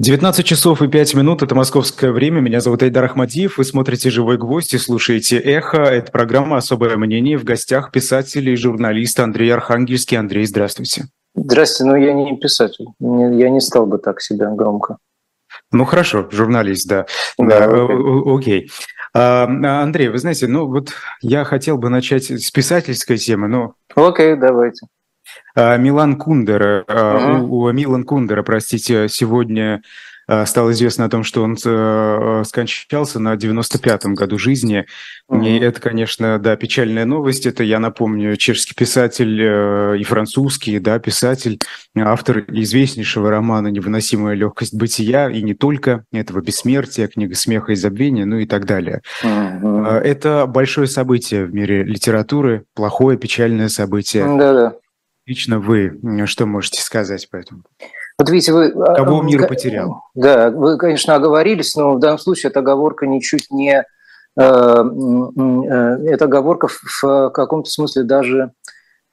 19 часов и 5 минут, это московское время. Меня зовут Айдар Ахмадиев. Вы смотрите «Живой гвоздь» и слушаете «Эхо». Это программа «Особое мнение». В гостях писатель и журналист Андрей Архангельский. Андрей, здравствуйте. Здравствуйте, но я не писатель. Я не стал бы так себя громко. Ну хорошо, журналист, да. Да, да окей. А, Андрей, вы знаете, ну вот я хотел бы начать с писательской темы, но... Окей, давайте. А, Милан Кундера, uh-huh. у, у Милан Кундера, простите, сегодня а, стало известно о том, что он э, скончался на 95-м году жизни. Mm-hmm. И это, конечно, да, печальная новость. Это, я напомню, чешский писатель э, и французский, да, писатель, автор известнейшего романа «Невыносимая легкость бытия», и не только этого «Бессмертия», «Книга смеха и забвения», ну и так далее. Mm-hmm. Это большое событие в мире литературы, плохое, печальное событие. Да-да. Лично вы что можете сказать по этому? Вот видите, вы... А, Кого мир потерял? Да, вы, конечно, оговорились, но в данном случае эта оговорка ничуть не... Э, э, эта оговорка в каком-то смысле даже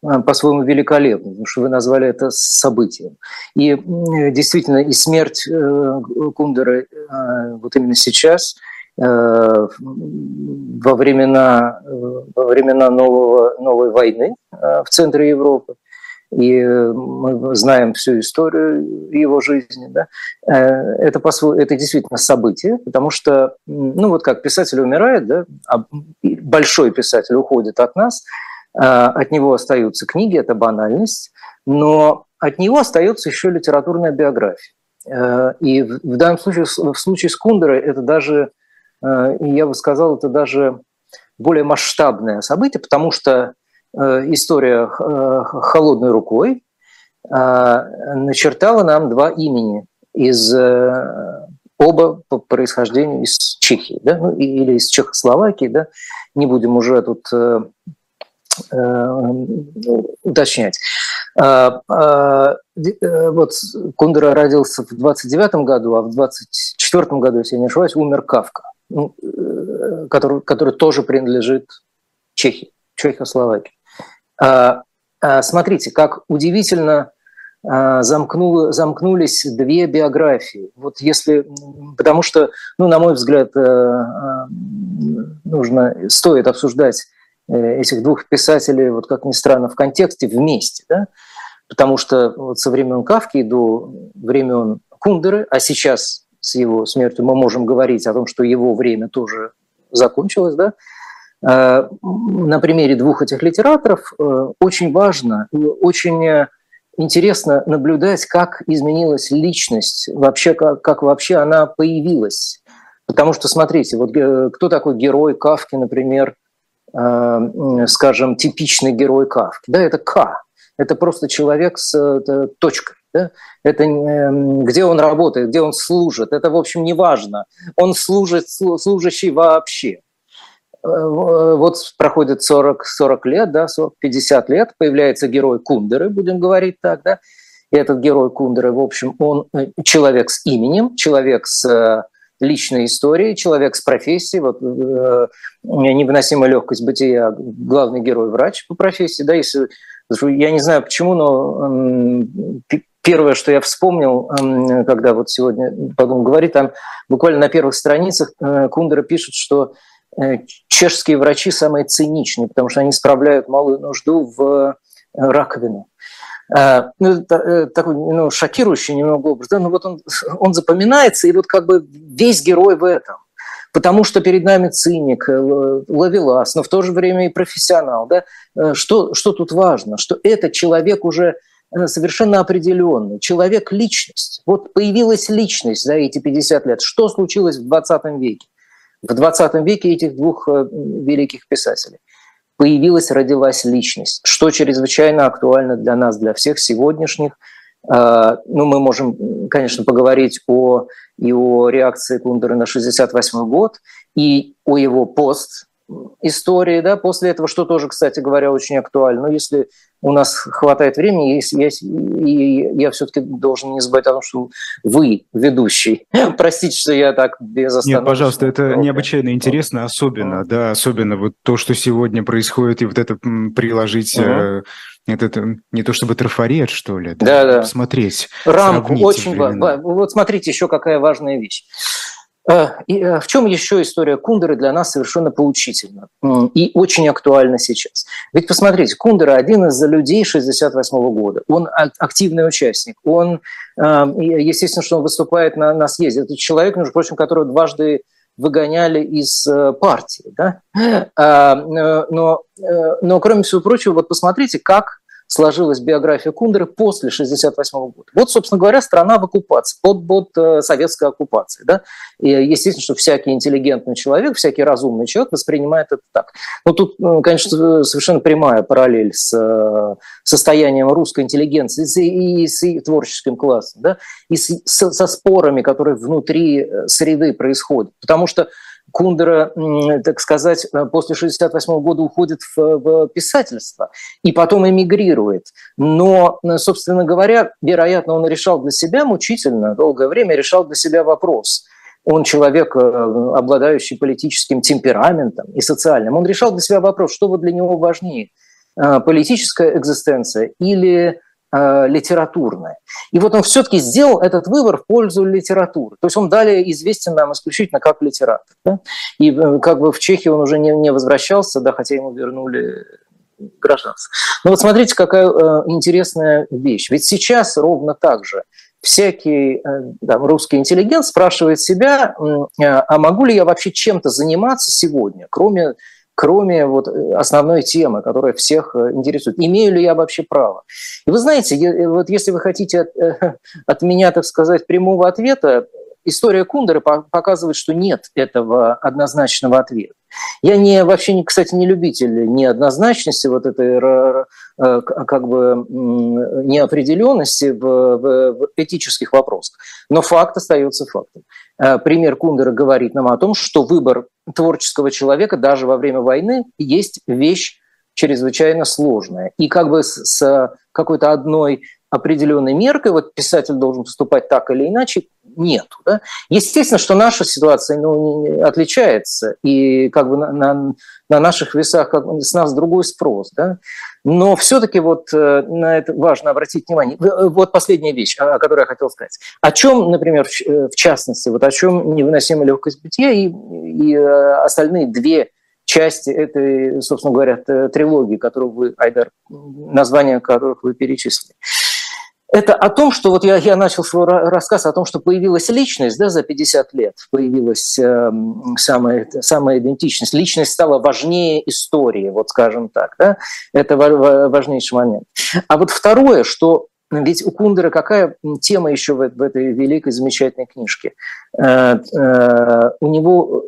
э, по-своему великолепна, потому что вы назвали это событием. И действительно, и смерть Кундера вот именно сейчас, во времена, во времена нового, новой войны в центре Европы, и э, мы знаем всю историю его жизни, да, э, это, по это действительно событие, потому что, ну вот как писатель умирает, да, а большой писатель уходит от нас, э, от него остаются книги, это банальность, но от него остается еще литературная биография. И в данном случае, в случае с Кундерой это даже, я бы сказал, это даже более масштабное событие, потому что история э, холодной рукой э, начертала нам два имени из оба по происхождению из Чехии, да, ну, или из Чехословакии, да, не будем уже тут э, э, уточнять. А, э, вот Кундера родился в 29 году, а в 24 году, если я не ошибаюсь, умер Кавка, ну, который, который тоже принадлежит Чехии, Чехословакии. А, а, смотрите, как удивительно а, замкнуло, замкнулись две биографии. Вот если, потому что, ну, на мой взгляд, э, нужно, стоит обсуждать э, этих двух писателей, вот как ни странно, в контексте вместе, да? потому что вот со времен Кавки до времен Кундеры, а сейчас с его смертью мы можем говорить о том, что его время тоже закончилось, да, Э, на примере двух этих литераторов э, очень важно, очень интересно наблюдать, как изменилась личность, вообще как, как вообще она появилась. Потому что, смотрите, вот э, кто такой герой Кавки, например, скажем, типичный герой Кавки? Да, это К. Это просто человек с точкой. Да? Это где он работает, где он служит. Это, в общем, не важно. Он служит, служащий вообще. Э, вот проходит 40, 40 лет, да, 40, 50 лет, появляется герой Кундеры, будем говорить так, да, и этот герой Кундеры, в общем, он э, человек с именем, человек с э, личной историей, человек с профессией, вот э, невыносимая легкость бытия, главный герой врач по профессии, да, если, я не знаю почему, но э, первое, что я вспомнил, э, когда вот сегодня подумал говорить, там буквально на первых страницах э, Кундера пишет, что чешские врачи самые циничные, потому что они справляют малую нужду в э, раковину. Э, ну, такой ну, шокирующий немного образ. Да? Ну, вот он, он запоминается, и вот как бы весь герой в этом. Потому что перед нами циник, ловелас, но в то же время и профессионал. Да? Что, что тут важно? Что этот человек уже совершенно определенный, человек-личность. Вот появилась личность за эти 50 лет. Что случилось в 20 веке? В 20 веке этих двух э, великих писателей появилась, родилась личность, что чрезвычайно актуально для нас, для всех сегодняшних. Э, ну, мы можем, конечно, поговорить о, и о реакции Кундера на 68 год, и о его пост истории, да, после этого, что тоже, кстати говоря, очень актуально. Но если у нас хватает времени, если я, и я все-таки должен не забывать о том, что вы ведущий. Простите, что я так без остановки. Нет, пожалуйста, это необычайно интересно, особенно, да, особенно вот то, что сегодня происходит, и вот это приложить... Угу. Это не то чтобы трафарет, что ли, да, да, посмотреть. Рамку очень важно. Вот смотрите, еще какая важная вещь. Э, и э, в чем еще история Кундера для нас совершенно поучительна и очень актуальна сейчас? Ведь посмотрите, Кундера один из людей 68 года. Он активный участник. Он, э, естественно, что он выступает на, на съезде. Это человек, между прочим, которого дважды выгоняли из партии. Да? Но, но, кроме всего прочего, вот посмотрите, как сложилась биография Кундеры после 1968 года. Вот, собственно говоря, страна в оккупации, под, под э, советской оккупацией. Да? И естественно, что всякий интеллигентный человек, всякий разумный человек воспринимает это так. Но тут, ну, конечно, совершенно прямая параллель с э, состоянием русской интеллигенции и с творческим классом, да? и с, со спорами, которые внутри э, среды происходят. Потому что Кундера, так сказать, э, после 1968 года уходит в, в писательство и потом эмигрирует. Но, э, собственно говоря, вероятно, он решал для себя мучительно, долгое время решал для себя вопрос. Он человек, э, обладающий политическим темпераментом и социальным. Он решал для себя вопрос, что вот для него важнее – политическая экзистенция или э, литературное. И вот он все-таки сделал этот выбор в пользу литературы. То есть он далее известен нам исключительно как литератор. Да? И э, как бы в Чехии он уже не, не возвращался, да, хотя ему вернули гражданство. Но вот смотрите, какая э, интересная вещь. Ведь сейчас ровно так же всякий э, там, русский интеллигент спрашивает себя, э, а могу ли я вообще чем-то заниматься сегодня, кроме кроме вот э, основной темы, которая всех э, интересует. Имею ли я вообще право? И вы знаете, э, вот если вы хотите от, от меня, так сказать, прямого ответа, история Кундера показывает, что нет этого однозначного ответа. Я не, вообще, не, кстати, не любитель неоднозначности, вот этой как бы неопределенности в, в, в этических вопросах. Но факт остается фактом. Пример Кундера говорит нам о том, что выбор творческого человека даже во время войны есть вещь чрезвычайно сложная. И как бы с, с какой-то одной определенной меркой, вот писатель должен поступать так или иначе, нету. Да? Естественно, что наша ситуация ну, отличается, и как бы на, на, на наших весах как, с нас другой спрос. Да? Но все-таки вот э, на это важно обратить внимание. Э, вот последняя вещь, о которой я хотел сказать. О чем, например, в частности, вот о чем невыносимая легкость бытия и, и э, остальные две части этой, собственно говоря, трилогии, которую вы, Айдар, название которых вы перечислили это о том, что вот я, я начал свой рассказ о том, что появилась личность да, за 50 лет, появилась э, самая, самая идентичность. Личность стала важнее истории, вот скажем так. Да? Это важнейший момент. А вот второе, что ведь у Кундера какая тема еще в, в этой великой замечательной книжке? Э, э, у него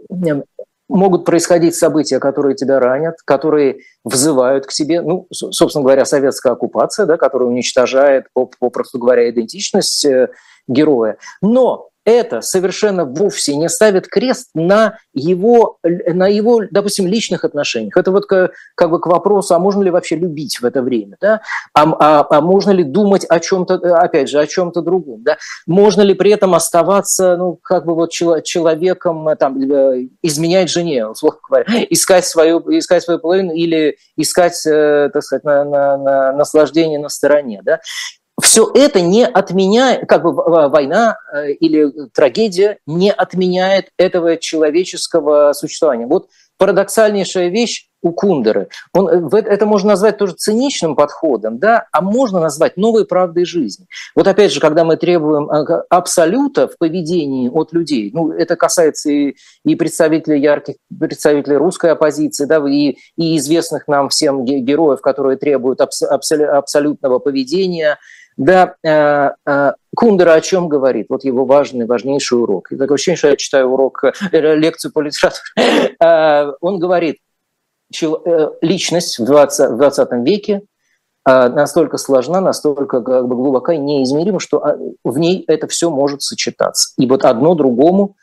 могут происходить события, которые тебя ранят, которые взывают к тебе, ну, собственно говоря, советская оккупация, да, которая уничтожает, попросту говоря, идентичность э, героя. Но это совершенно вовсе не ставит крест на его, на его, допустим, личных отношениях. Это вот как, как бы к вопросу, а можно ли вообще любить в это время, да? а, а, а можно ли думать о чем-то, опять же, о чем-то другом, да? можно ли при этом оставаться, ну, как бы вот человеком, там, э, изменять жене, условно говоря, искать свою, искать свою половину или искать, э, так сказать, на, на, на наслаждение на стороне, да? Все это не отменяет, как бы война э, или трагедия не отменяет этого человеческого существования. Вот парадоксальнейшая вещь у Кундеры. Он, э, это можно назвать тоже циничным подходом, да, а можно назвать новой правдой жизни. Вот опять же, когда мы требуем э, абсолюта в поведении от людей, ну, это касается и, и представителей ярких представителей русской оппозиции, да, и, и известных нам всем героев, которые требуют абс, абсолютного поведения, да, э, э, Кундера о чем говорит? Вот его важный, важнейший урок. И такое ощущение, что я читаю урок, э, лекцию по литературе. Он говорит, личность в 20, в 20 веке настолько сложна, настолько как бы глубока и неизмерима, что в ней это все может сочетаться. И вот одно другому,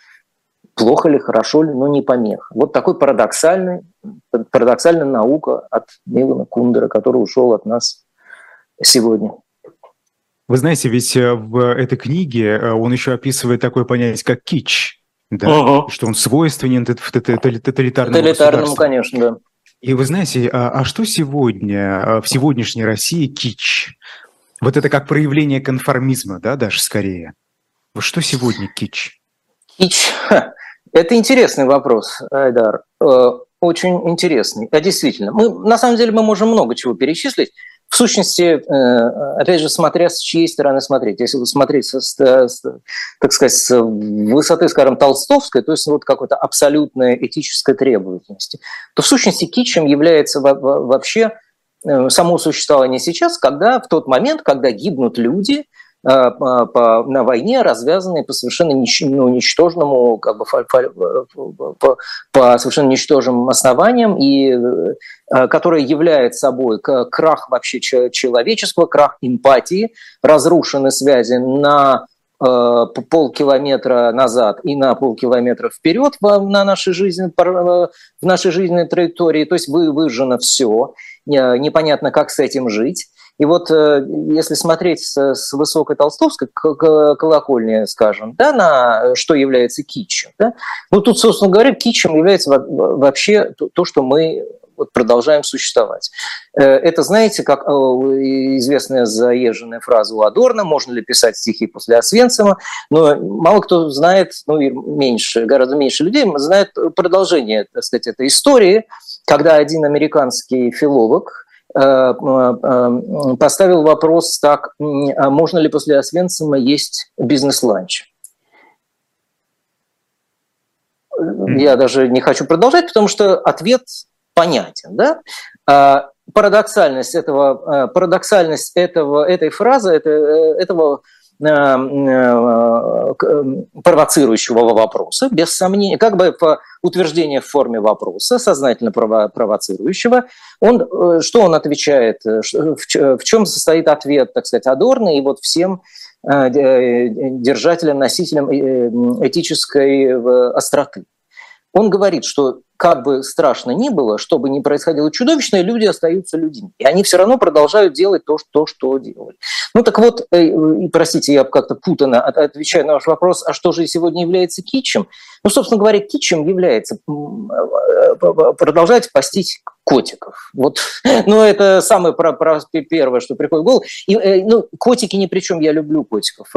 плохо ли, хорошо ли, но не помеха. Вот такой парадоксальный парадоксально наука от Милана Кундера, который ушел от нас сегодня. Вы знаете, ведь э, в этой книге э, он еще описывает такое понятие, как кич, да, угу. что он свойственен тоталитарному Тоталитарному, конечно, да. И вы знаете, а, а что сегодня, а, в сегодняшней России кич? Вот это как проявление конформизма, да, даже скорее. Вот что сегодня кич? Кич. Это интересный вопрос, Айдар. Э, очень интересный. А действительно, мы, на самом деле мы можем много чего перечислить. В сущности, э, опять же, смотря с чьей стороны смотреть. Если вы смотрите, с, с, так сказать, с высоты, скажем, толстовской, то есть вот какой-то абсолютной этической требовательности, то в сущности кичем является вообще э, само существование сейчас, когда в тот момент, когда гибнут люди, по, на войне, развязанные по совершенно ну, ничтожному, как бы, по, по совершенно ничтожным основаниям, и э, которая является собой крах вообще человеческого, крах эмпатии, разрушены связи на э, полкилометра назад и на полкилометра вперед на нашей жизни, в нашей жизненной траектории. То есть вы, выжжено все, непонятно, как с этим жить. И вот э, если смотреть с, высокой толстовской колокольни, скажем, да, на что является китчем, да, ну тут, собственно говоря, китчем является вообще то, что мы вот продолжаем существовать. Э, это, знаете, как э, известная заезженная фраза у Адорна, можно ли писать стихи после Освенцима, но мало кто знает, ну и меньше, гораздо меньше людей знает продолжение, так сказать, этой истории, когда один американский филолог, поставил вопрос так, а можно ли после Освенцима есть бизнес-ланч? Я даже не хочу продолжать, потому что ответ понятен. Да? А парадоксальность, этого, э, парадоксальность этого, этой фразы, этого Э, э, провоцирующего вопроса, без сомнения, как бы по утверждению в форме вопроса, сознательно провоцирующего, он, э, что он отвечает, в чем состоит ответ, так сказать, Адорна и вот всем держателям, носителям этической остроты. Он говорит, что как бы страшно ни было, что бы ни происходило чудовищное, люди остаются людьми. И они все равно продолжают делать то, что, что делали. Ну так вот, э, простите, я как-то путано отвечаю на ваш вопрос, а что же сегодня является китчем? Ну, собственно говоря, китчем является э, продолжать постить котиков. Вот, ну, это самое про, про, первое, что приходит в голову. И, э, ну, котики ни при чем, я люблю котиков,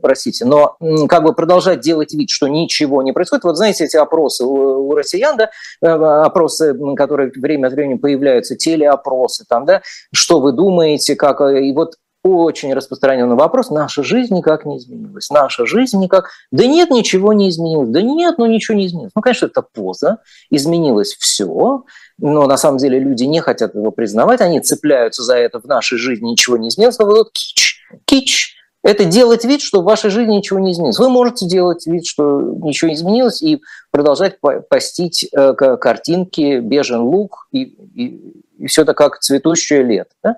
простите, но как бы продолжать делать вид, что ничего не происходит. Вот знаете, эти опросы у, у россиян, да, опросы, которые время от времени появляются, телеопросы, там, да, что вы думаете, как, и вот очень распространенный вопрос. Наша жизнь никак не изменилась. Наша жизнь никак... Да нет, ничего не изменилось. Да нет, ну ничего не изменилось. Ну, конечно, это поза. Изменилось все. Но на самом деле люди не хотят его признавать. Они цепляются за это. В нашей жизни ничего не изменилось. Но вот кич, кич. Это делать вид, что в вашей жизни ничего не изменилось. Вы можете делать вид, что ничего не изменилось, и продолжать постить э, картинки, бежен лук, и, и, и все это как цветущее лето. Да?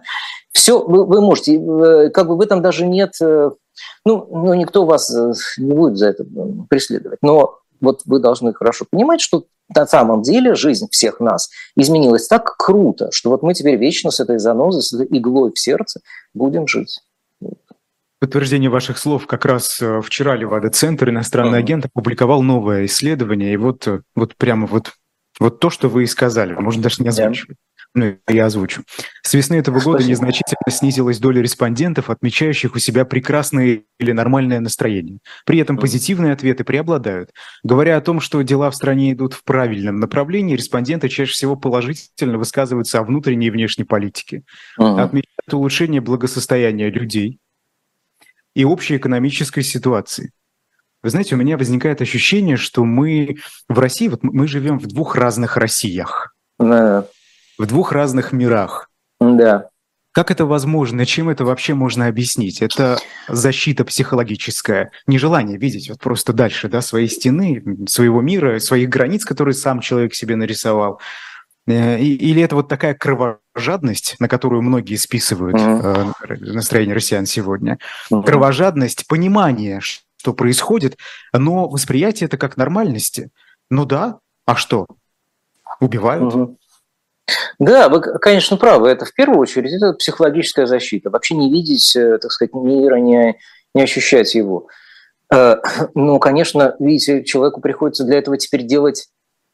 Все, вы, вы можете, э, как бы в этом даже нет, э, ну, ну, никто вас э, не будет за это преследовать, но вот вы должны хорошо понимать, что на самом деле жизнь всех нас изменилась так круто, что вот мы теперь вечно с этой занозой, с этой иглой в сердце будем жить. Подтверждение ваших слов как раз вчера Левада-центр иностранный uh-huh. агент опубликовал новое исследование, и вот, вот прямо вот, вот то, что вы и сказали, можно даже не озвучивать. Yeah ну, я озвучу. С весны этого года Спасибо. незначительно снизилась доля респондентов, отмечающих у себя прекрасное или нормальное настроение. При этом позитивные ответы преобладают. Говоря о том, что дела в стране идут в правильном направлении, респонденты чаще всего положительно высказываются о внутренней и внешней политике. Uh-huh. Отмечают улучшение благосостояния людей и общей экономической ситуации. Вы знаете, у меня возникает ощущение, что мы в России, вот мы живем в двух разных Россиях. Uh-huh в двух разных мирах. Да. Как это возможно? Чем это вообще можно объяснить? Это защита психологическая, нежелание видеть вот просто дальше да, своей стены, своего мира, своих границ, которые сам человек себе нарисовал. Э, или это вот такая кровожадность, на которую многие списывают mm-hmm. настроение россиян сегодня. Mm-hmm. Кровожадность, понимание, что происходит, но восприятие это как нормальности. Ну да, а что? убивают. Угу. Да, вы, конечно, правы. Это в первую очередь это психологическая защита. Вообще не видеть, э, так сказать, мира, не, не ощущать его. Э, ну, конечно, видите, человеку приходится для этого теперь делать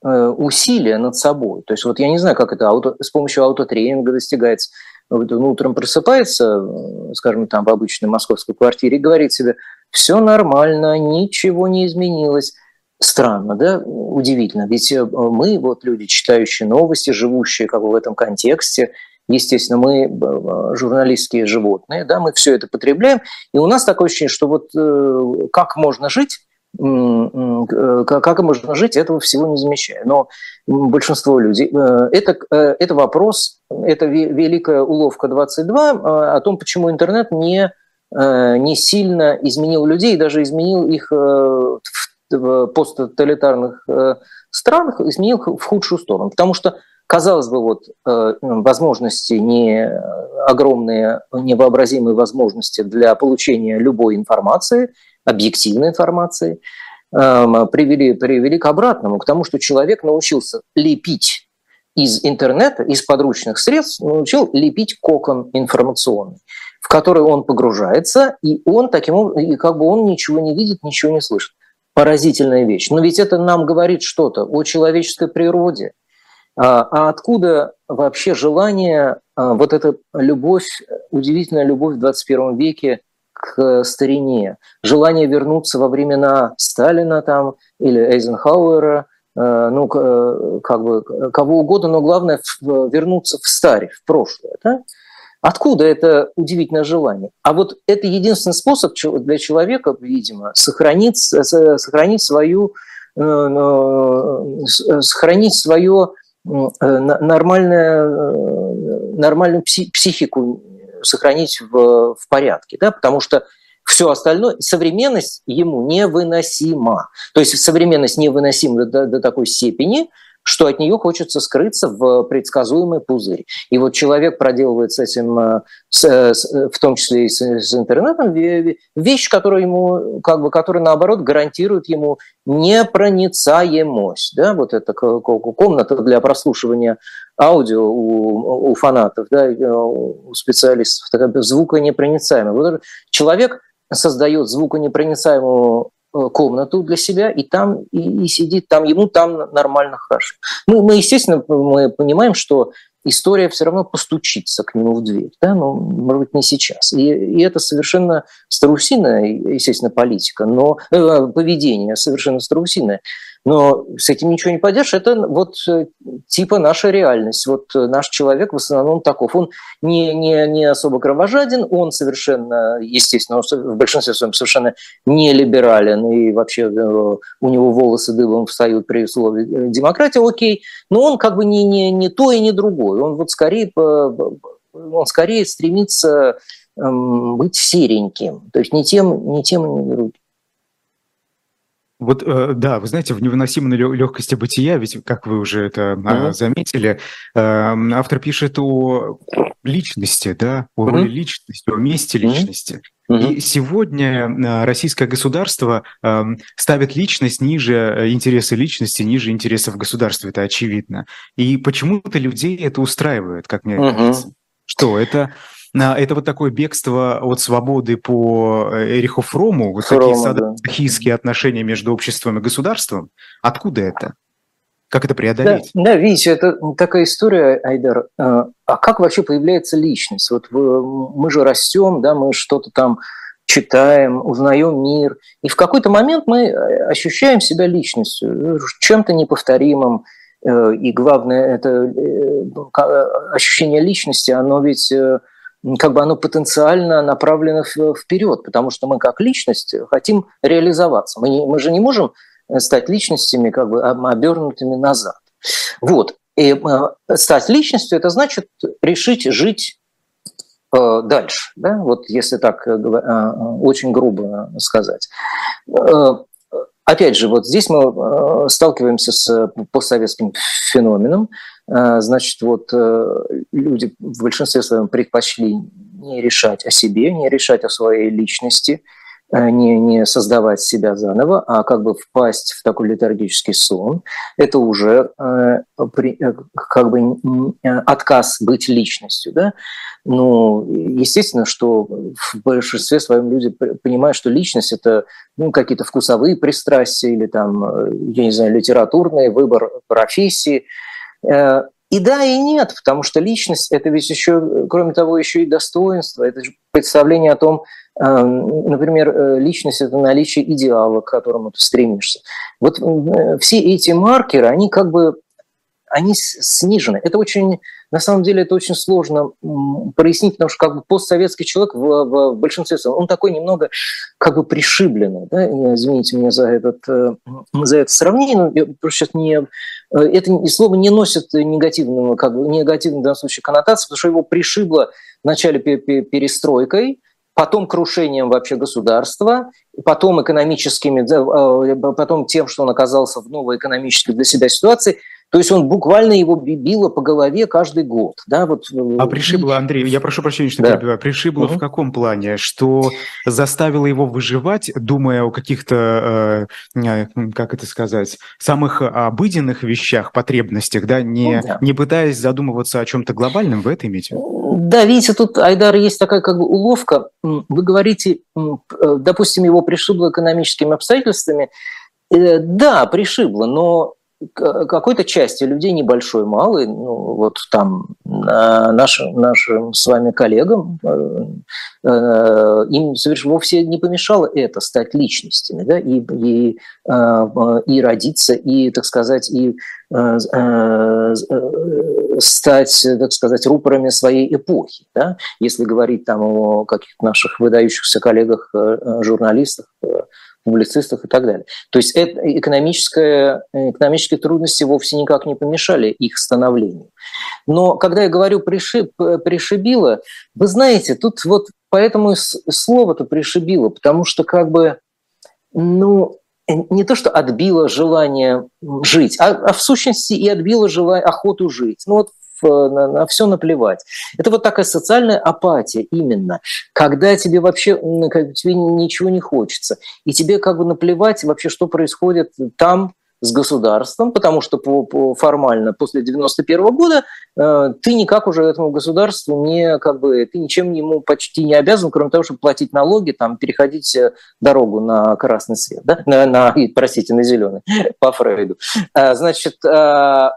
э, усилия над собой. То есть вот я не знаю, как это ауто, с помощью аутотренинга достигается. Вот он утром просыпается, скажем, там в обычной московской квартире и говорит себе, все нормально, ничего не изменилось. Странно, да? Удивительно. Ведь э, мы, вот люди, читающие новости, живущие как бы в этом контексте, естественно, мы э, журналистские животные, да, мы все это потребляем, и у нас такое ощущение, что вот э, как можно жить, как можно жить, этого всего не замечая. Но большинство людей... Это, это вопрос, это великая уловка 22 о том, почему интернет не, не сильно изменил людей, даже изменил их в посттоталитарных э, странах изменил в худшую сторону. Потому что, казалось бы, вот э, возможности не огромные, невообразимые возможности для получения любой информации, объективной информации, эм, привели, привели к обратному, к тому, что человек научился лепить из интернета, из подручных средств, научил лепить кокон информационный в который он погружается, и он таким образом, и как бы он ничего не видит, ничего не слышит поразительная вещь. Но ведь это нам говорит что-то о человеческой природе. А, а откуда вообще желание, а, вот эта любовь, удивительная любовь в 21 веке к старине, желание вернуться во времена Сталина там или Эйзенхауэра, а, ну, как бы кого угодно, но главное вернуться в старе, в прошлое. Да? Откуда это удивительное желание? А вот это единственный способ для человека, видимо, сохранить, сохранить свою, э, э, сохранить свое э, нормальное, нормальную психику, сохранить в, в порядке, да, потому что все остальное, современность ему невыносима. То есть современность невыносима до, до такой степени, что от нее хочется скрыться в предсказуемый пузырь. И вот человек проделывает с этим, э, с, э, с, э, в том числе и с, с интернетом, вещь, которая ему, как бы, которая наоборот гарантирует ему непроницаемость. Да? Вот эта комната для прослушивания аудио у, у фанатов, да, у специалистов, звуконепроницаемый. Вот человек создает звуконепроницаемую комнату для себя, и там и, и сидит, там ему там нормально хорошо. Мы, мы, естественно, мы понимаем, что история все равно постучится к нему в дверь, да, но, может быть, не сейчас. И, и это совершенно страусиная, естественно, политика, но э, поведение совершенно страусиное. Но с этим ничего не поделаешь. Это вот э, типа наша реальность. Вот э, наш человек в основном таков. Он не, не, не особо кровожаден, он совершенно, естественно, он в большинстве своем совершенно не либерален, и вообще э, у него волосы дыбом встают при слове демократия, окей, но он как бы не, не, не то и не другой. Он вот скорее, он скорее стремится эм, быть сереньким, то есть не тем, не тем, не другим. Вот, э, да, вы знаете, в невыносимой легкости бытия, ведь, как вы уже это uh-huh. заметили, э, автор пишет о личности, да, о роли uh-huh. личности, о месте личности. Uh-huh. И сегодня э, российское государство э, ставит личность ниже интересы личности, ниже интересов государства, это очевидно. И почему-то людей это устраивает, как мне uh-huh. кажется. Что это? Это вот такое бегство от свободы по э, Эриху Фрому, вот Фрома, такие садохийские да. отношения между обществом и государством. Откуда это? Как это преодолеть? Да, да, видите, это такая история, Айдар. А, а как вообще появляется личность? Вот мы же растем, да, мы что-то там читаем, узнаем мир, и в какой-то момент мы э, ощущаем себя личностью, чем-то неповторимым, э, и главное, это ощущение личности, оно ведь как бы оно потенциально направлено вперед, потому что мы как личность хотим реализоваться. Мы, мы же не можем э, стать личностями как бы обернутыми назад. Вот. И э, стать личностью – это значит решить жить э, дальше, да? вот если так очень грубо сказать. Опять же, вот здесь мы сталкиваемся с постсоветским феноменом, значит, вот э, люди в большинстве своем предпочли не решать о себе, не решать о своей личности, не, не создавать себя заново, а как бы впасть в такой летаргический сон, это уже э, как бы отказ быть личностью. Да? Ну, естественно, что в большинстве своем люди понимают, что личность – это ну, какие-то вкусовые пристрастия или там, я не знаю, литературный выбор профессии. И да, и нет, потому что личность – это ведь еще, кроме того, еще и достоинство, это же представление о том, эм, например, э, личность – это наличие идеала, к которому ты стремишься. Вот э, все эти маркеры, они как бы они снижены. Это очень, на самом деле, это очень сложно прояснить, потому что как бы постсоветский человек в, в, в большинстве своем, он такой немного как бы пришибленный. Да? Извините меня за, этот, э, за это сравнение, но я просто сейчас не... Э, это слово не носит негативного, как бы, негативной в данном случае коннотации, потому что его пришибло вначале перестройкой, потом крушением вообще государства, потом экономическими, э, потом тем, что он оказался в новой экономической для себя ситуации – то есть он буквально его било по голове каждый год. Да, вот. Э, а пришибло, Андрей, я прошу прощения, что да. перебиваю, пришибло угу. в каком плане? Что заставило его выживать, думая о каких-то, э, э как это сказать, самых обыденных вещах, потребностях, да, не, ну, да. не пытаясь задумываться о чем-то глобальном, в это имеете? Да, видите, тут, Айдар, есть такая как бы уловка. Вы говорите, допустим, его пришибло экономическими обстоятельствами, да, пришибло, но какой-то части людей небольшой, малый, ну, вот там нашим, нашим с вами коллегам, э, э, им совершенно вовсе не помешало это стать личностями, да, и, и, э, и родиться, и, так сказать, и стать, так сказать, рупорами своей эпохи. Да? Если говорить там о каких-то наших выдающихся коллегах, публицистах и так далее. То есть это экономическое, экономические трудности вовсе никак не помешали их становлению. Но когда я говорю пришиб, «пришибило», вы знаете, тут вот поэтому слово-то «пришибило», потому что как бы, ну, не то, что отбило желание жить, а, а в сущности и отбило желание, охоту жить. Ну вот на, на все наплевать. Это вот такая социальная апатия именно, когда тебе вообще как, тебе ничего не хочется, и тебе как бы наплевать вообще, что происходит там, с государством, потому что по, по формально после 91 года э, ты никак уже этому государству не как бы ты ничем ему почти не обязан, кроме того, чтобы платить налоги, там переходить э, дорогу на красный свет, да, на, на простите, на зеленый по Фрейду. Э, значит, э, Э,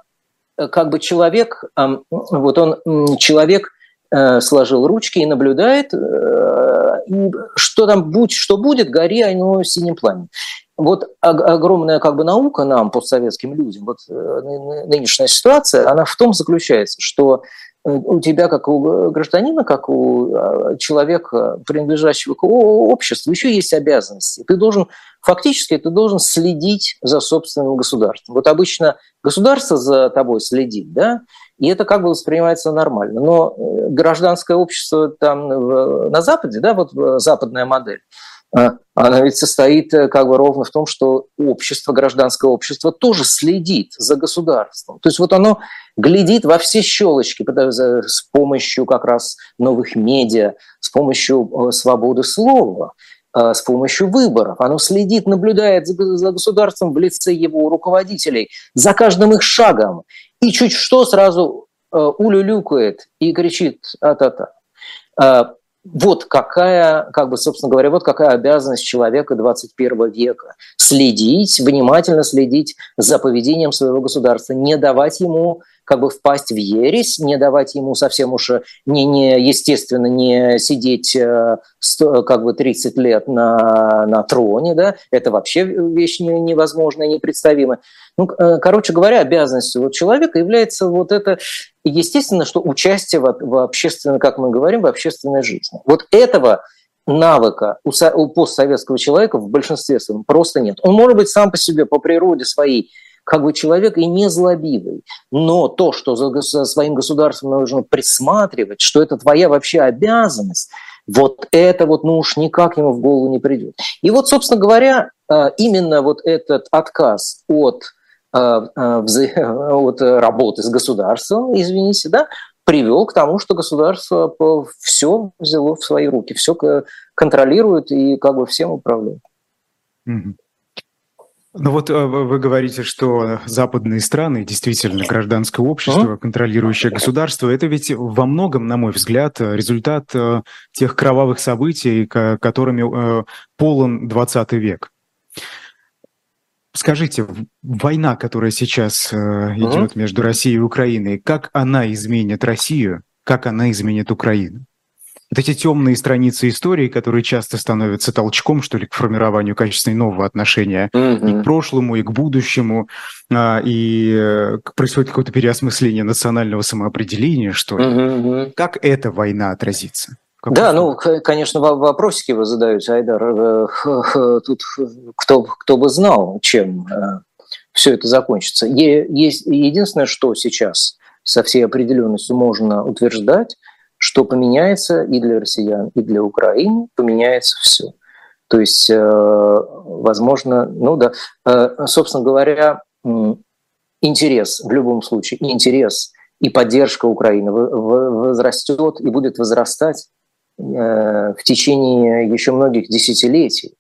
как бы человек, вот он, человек э, сложил ручки и наблюдает, э, что там будь, что будет, гори оно синим пламенем. Вот огромная как бы наука нам, постсоветским людям, вот нынешняя ситуация, она в том заключается, что у тебя, как у гражданина, как у а, человека, принадлежащего к обществу, еще есть обязанности. Ты должен, фактически, ты должен следить за собственным государством. Вот обычно государство за тобой следит, да, и это как бы воспринимается нормально. Но э, гражданское общество там на Западе, да, вот э, западная модель, она ведь состоит э, как бы ровно в том, что общество, гражданское общество тоже следит за государством. То есть вот оно глядит во все щелочки с помощью как раз новых медиа, с помощью свободы слова, Э, с помощью выборов. Оно следит, наблюдает за государством в лице его руководителей, за каждым их шагом. И чуть что сразу э, улюлюкает и кричит а-та-та. Вот какая, как бы, собственно говоря, вот какая обязанность человека 21 века. Следить, внимательно следить за поведением своего государства, не давать ему как бы впасть в ересь, не давать ему совсем уж не, не естественно не сидеть э, как бы 30 лет на, на троне, да, это вообще вещь невозможная, непредставимая. Ну, э, короче говоря, обязанностью вот человека является вот это, естественно, что участие в, в общественной, как мы говорим, в общественной жизни. Вот этого навыка у, у постсоветского человека в большинстве своем просто нет. Он может быть сам по себе, по природе своей как бы человек и не злобивый. Но то, что за, своим государством нужно присматривать, что это твоя вообще обязанность, вот это вот, ну уж никак ему в голову не придет. И вот, собственно говоря, э, именно вот этот отказ от, э, э, от работы с государством, извините, да, привел к тому, что государство все взяло в свои руки, все контролируют и как бы всем управляют. Ну вот э, вы говорите, что западные страны, действительно гражданское общество, контролирующее государство, это ведь во многом, на мой взгляд, результат э, тех кровавых событий, которыми э, полон 20 век. Скажите, война, которая сейчас идет между Россией и Украиной, как она изменит Россию, как она изменит Украину? Вот эти темные страницы истории, которые часто становятся толчком, что ли, к формированию качественной нового отношения mm-hmm. и к прошлому, и к будущему, а, и э, происходит какое-то переосмысление национального самоопределения, что ли. Mm-hmm. Как эта война отразится? Да, ну, конечно, вопросики вы задаете, Айдар. Э, тут кто, кто бы знал, чем э, все это закончится. Есть единственное, что сейчас со всей определенностью можно утверждать, что поменяется и для россиян, и для Украины, поменяется все. То есть, э, возможно, ну да, э, собственно говоря, интерес в любом случае, интерес и поддержка Украины возрастет и будет возрастать э, в течение еще многих десятилетий,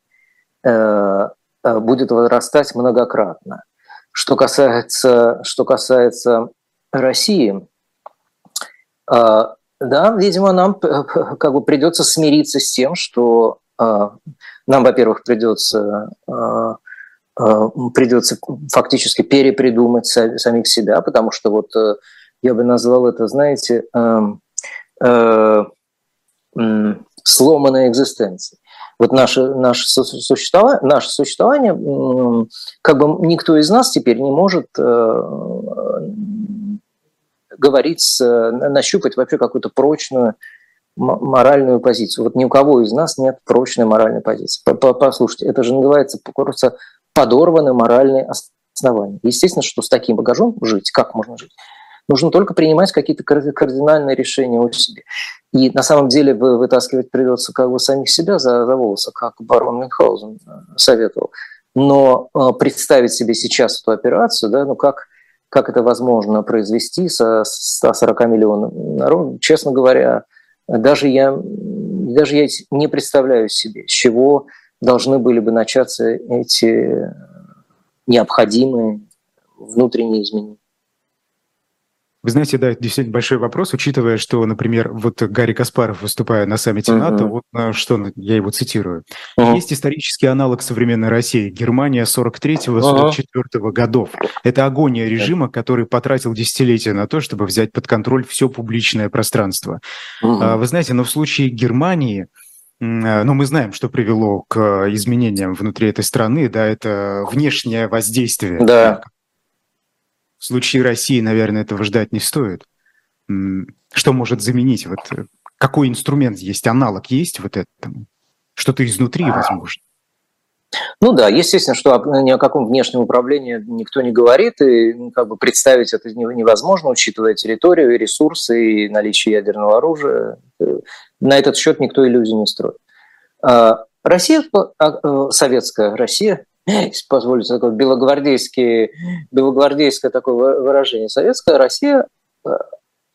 будет возрастать многократно. Что касается, что касается России, да, видимо, нам как бы придется смириться с тем, что э, нам, во-первых, придется э, э, придется фактически перепридумать самих себя, потому что вот э, я бы назвал это, знаете, э, э, э, сломанной экзистенцией. Вот наше, наше, существование, наше существование, как бы никто из нас теперь не может говорить, нащупать вообще какую-то прочную моральную позицию. Вот ни у кого из нас нет прочной моральной позиции. Послушайте, это же называется просто подорваны моральные основания. Естественно, что с таким багажом жить, как можно жить? Нужно только принимать какие-то кардинальные решения у себя. И на самом деле вытаскивать придется как бы самих себя за, за волосы, как барон Мюнхгаузен э, советовал. Но э, представить себе сейчас эту операцию, да, ну как как это возможно произвести со 140 миллионов народу, честно говоря, даже я, даже я не представляю себе, с чего должны были бы начаться эти необходимые внутренние изменения. Вы знаете, да, это действительно большой вопрос, учитывая, что, например, вот Гарри Каспаров, выступая на саммите НАТО, uh-huh. вот э, что, я его цитирую, uh-huh. есть исторический аналог современной России, Германия 43-44 uh-huh. годов. Это агония режима, который потратил десятилетия на то, чтобы взять под контроль все публичное пространство. Uh-huh. Вы знаете, но в случае Германии, э, ну, мы знаем, что привело к изменениям внутри этой страны, да, это внешнее воздействие, да. В случае России, наверное, этого ждать не стоит. Что может заменить? Вот э, какой инструмент есть, аналог есть вот этому? Что-то изнутри, возможно. Ну да, естественно, что ни о каком внешнем управлении никто не говорит, и ну, как бы представить это невозможно, учитывая территорию, и ресурсы, и наличие ядерного оружия. Э, на этот счет никто иллюзий не строит. А Россия, а, э, советская Россия, если позволите такое белогвардейское, белогвардейское такое выражение, советская Россия э,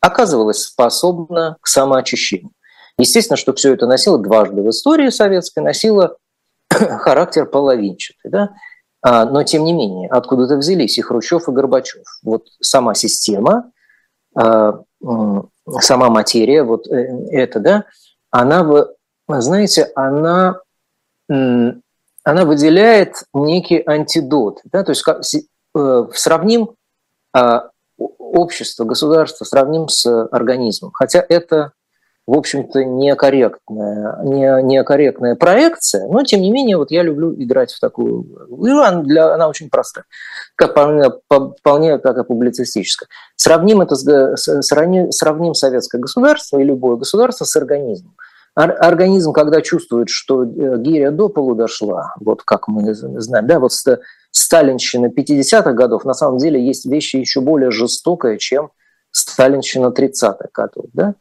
оказывалась способна к самоочищению. Естественно, что все это носило дважды в истории советской, носило характер половинчатый. Да? А, но, тем не менее, откуда-то взялись и Хрущев, и Горбачев. Вот сама система, а, сама материя, вот э, это, да, она, знаете, она она выделяет некий антидот. Да? То есть как, э, сравним э, общество, государство, сравним с организмом. Хотя это, в общем-то, некорректная, не, некорректная проекция, но, тем не менее, вот я люблю играть в такую игру. Она, для, она очень простая, как вполне, вполне как и публицистическая. Сравним, это с, сравним, сравним советское государство и любое государство с организмом организм, когда чувствует, что э, гиря до полу дошла, вот как мы знаем, да, вот сталинщина 50-х годов, на самом деле есть вещи еще более жестокие, чем сталинщина 30-х годов, да.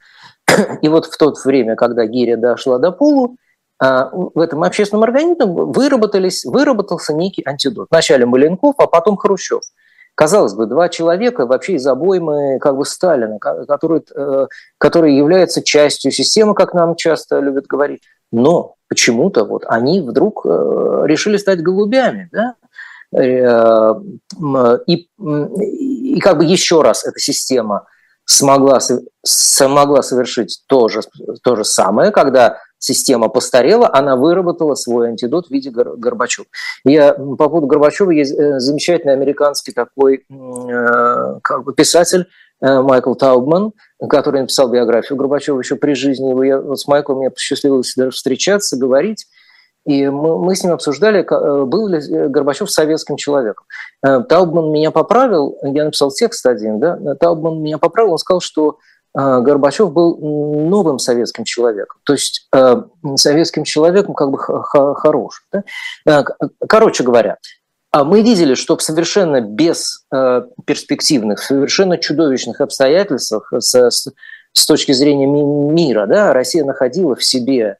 И вот в то время, когда гиря дошла до полу, а, в этом общественном организме выработались, выработался некий антидот. Вначале Маленков, а потом Хрущев – Казалось бы, два человека вообще из обоймы как бы Сталина, которые, э, которые являются частью системы, как нам часто любят говорить. Но почему-то вот они вдруг э, решили стать голубями, да? Э, и, и как бы еще раз эта система смогла, смогла совершить то же, то же самое, когда система постарела, она выработала свой антидот в виде Горбачева. Я, по поводу Горбачева есть э, замечательный американский такой э, как бы писатель э, Майкл Таубман, который написал биографию Горбачева еще при жизни. Я, вот с Майклом мне посчастливилось даже встречаться, говорить. И мы, мы с ним обсуждали, был ли Горбачев советским человеком. Таубман меня поправил, я написал текст один, да, Таубман меня поправил, он сказал, что Горбачев был новым советским человеком, то есть э, советским человеком как бы хорошим. Да? Э, короче говоря, а мы видели, что в совершенно бесперспективных, э, совершенно чудовищных обстоятельствах с, с точки зрения мира да, Россия находила в себе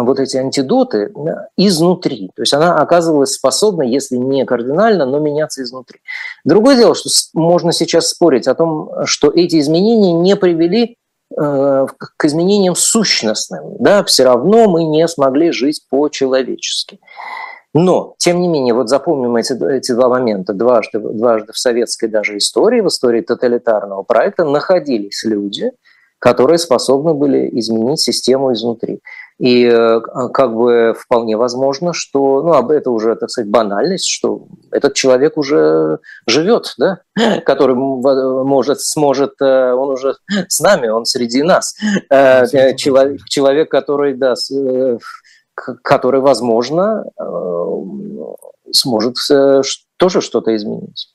вот эти антидоты изнутри. То есть она оказывалась способна, если не кардинально, но меняться изнутри. Другое дело, что можно сейчас спорить о том, что эти изменения не привели э, к изменениям сущностным. Да? Все равно мы не смогли жить по-человечески. Но, тем не менее, вот запомним эти, эти два момента. Дважды, дважды в советской даже истории, в истории тоталитарного проекта находились люди, которые способны были изменить систему изнутри. И э, как бы вполне возможно, что, ну, об это уже, так сказать, банальность, что этот человек уже живет, да, который может, сможет, э, он уже с нами, он среди нас. Э, человек, человек который, да, который, возможно, сможет тоже что-то изменить.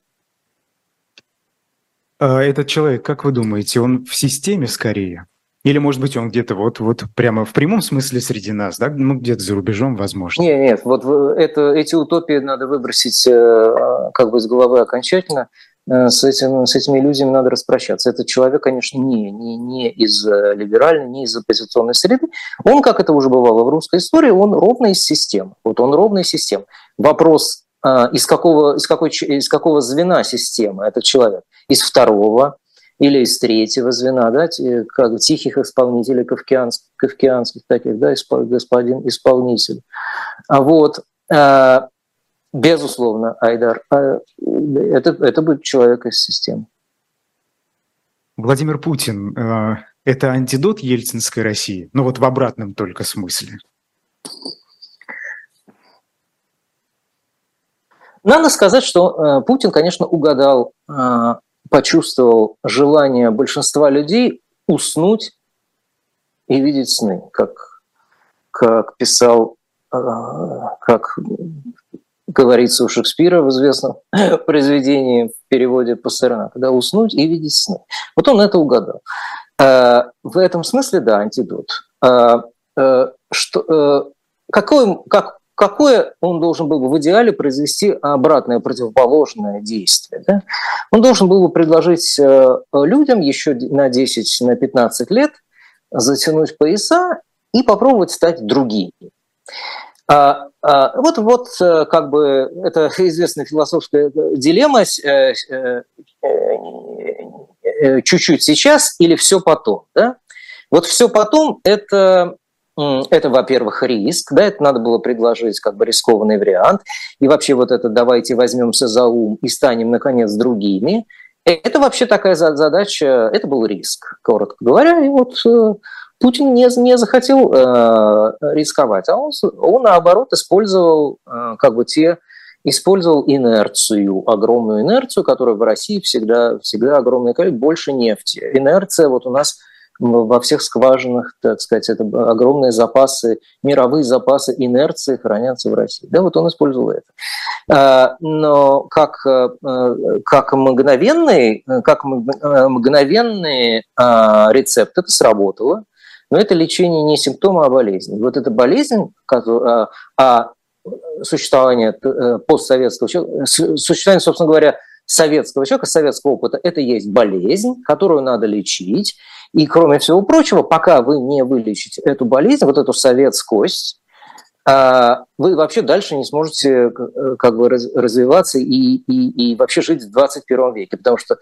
А этот человек, как вы думаете, он в системе скорее? Или, может быть, он где-то вот, вот прямо в прямом смысле среди нас, да? Ну, где-то за рубежом, возможно. Нет, нет, вот это, эти утопии надо выбросить э, как бы из головы окончательно. Э, с, этим, с этими иллюзиями надо распрощаться. Этот человек, конечно, не, не, не из э, либеральной, не из оппозиционной среды. Он, как это уже бывало в русской истории, он ровно из системы. Вот он ровно из системы. Вопрос, из какого, из, какой, из какого звена системы этот человек? Из второго, или из третьего звена, да, как тихих исполнителей кавкианских, кавкианских таких, да, господин исполнитель. А вот, а, безусловно, Айдар, а, это, это будет человек из системы. Владимир Путин а, – это антидот ельцинской России, но вот в обратном только смысле. Надо сказать, что Путин, конечно, угадал почувствовал желание большинства людей уснуть и видеть сны, как, как писал, а, как говорится у Шекспира в известном произведении в переводе Пастернака, да, уснуть и видеть сны. Вот он это угадал. А, в этом смысле, да, антидот. А, что, какой, как какое он должен был бы в идеале произвести обратное противоположное действие. Да? Он должен был бы предложить э, людям еще на 10, на 15 лет затянуть пояса и попробовать стать другими. А, а, вот, вот э, как бы это известная философская дилемма э, чуть-чуть сейчас или все потом. Да? Вот все потом – это это, во-первых, риск, да, это надо было предложить как бы рискованный вариант. И вообще вот это давайте возьмемся за ум и станем, наконец, другими. Это вообще такая задача, это был риск, коротко говоря. И вот э, Путин не, не захотел э, рисковать, а он, он, наоборот, использовал э, как бы те использовал инерцию, огромную инерцию, которая в России всегда, всегда огромная, больше нефти. Инерция вот у нас во всех скважинах, так сказать, это огромные запасы, мировые запасы инерции хранятся в России. Да, вот он использовал это. А, но как, э, как мгновенный, как мгновенный а, рецепт это сработало, но это лечение не симптома, а болезни. Вот эта болезнь, а, а существование э, постсоветского человека, существование, собственно говоря, советского человека, советского опыта, это есть болезнь, которую надо лечить. И, кроме всего прочего, пока вы не вылечите эту болезнь, вот эту советскость, а, вы вообще дальше не сможете э, как бы развиваться и, и, и вообще жить в 21 веке, потому что э,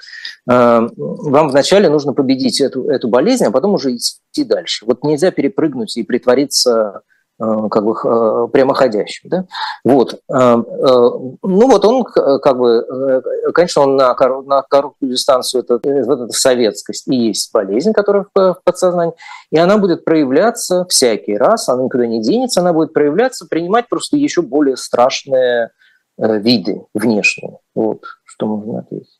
вам вначале нужно победить эту, эту болезнь, а потом уже идти дальше. Вот нельзя перепрыгнуть и притвориться как бы э, прямоходящим. Да? Вот. Э, ну вот он как бы, конечно, он на, на короткую дистанцию, это, вот эта советскость и есть болезнь, которая в подсознании, и она будет проявляться всякий раз, она никуда не денется, она будет проявляться, принимать просто еще более страшные виды внешние. Вот что можно ответить.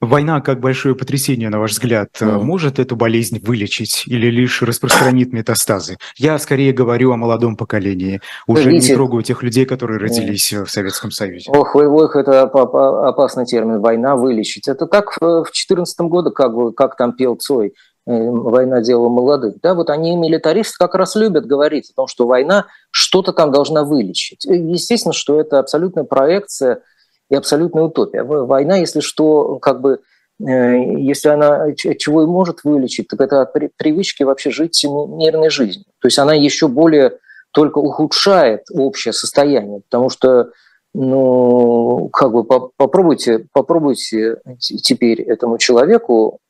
Война, как большое потрясение, на ваш взгляд, mm. может эту болезнь вылечить или лишь распространит метастазы? Я скорее говорю о молодом поколении. Уже Видите, не трогаю тех людей, которые родились mm. в Советском Союзе. Ох, ох, это опасный термин. Война вылечить. Это так в 2014 году, как, как там пел Цой э, война делала молодых. Да, вот они, милитаристы, как раз любят говорить о том, что война что-то там должна вылечить. Естественно, что это абсолютная проекция и абсолютная утопия. Война, если что, как бы, э, если она чего и может вылечить, так это от привычки вообще жить мирной жизнью. То есть она еще более только ухудшает общее состояние, потому что ну, как бы попробуйте, попробуйте теперь этому человеку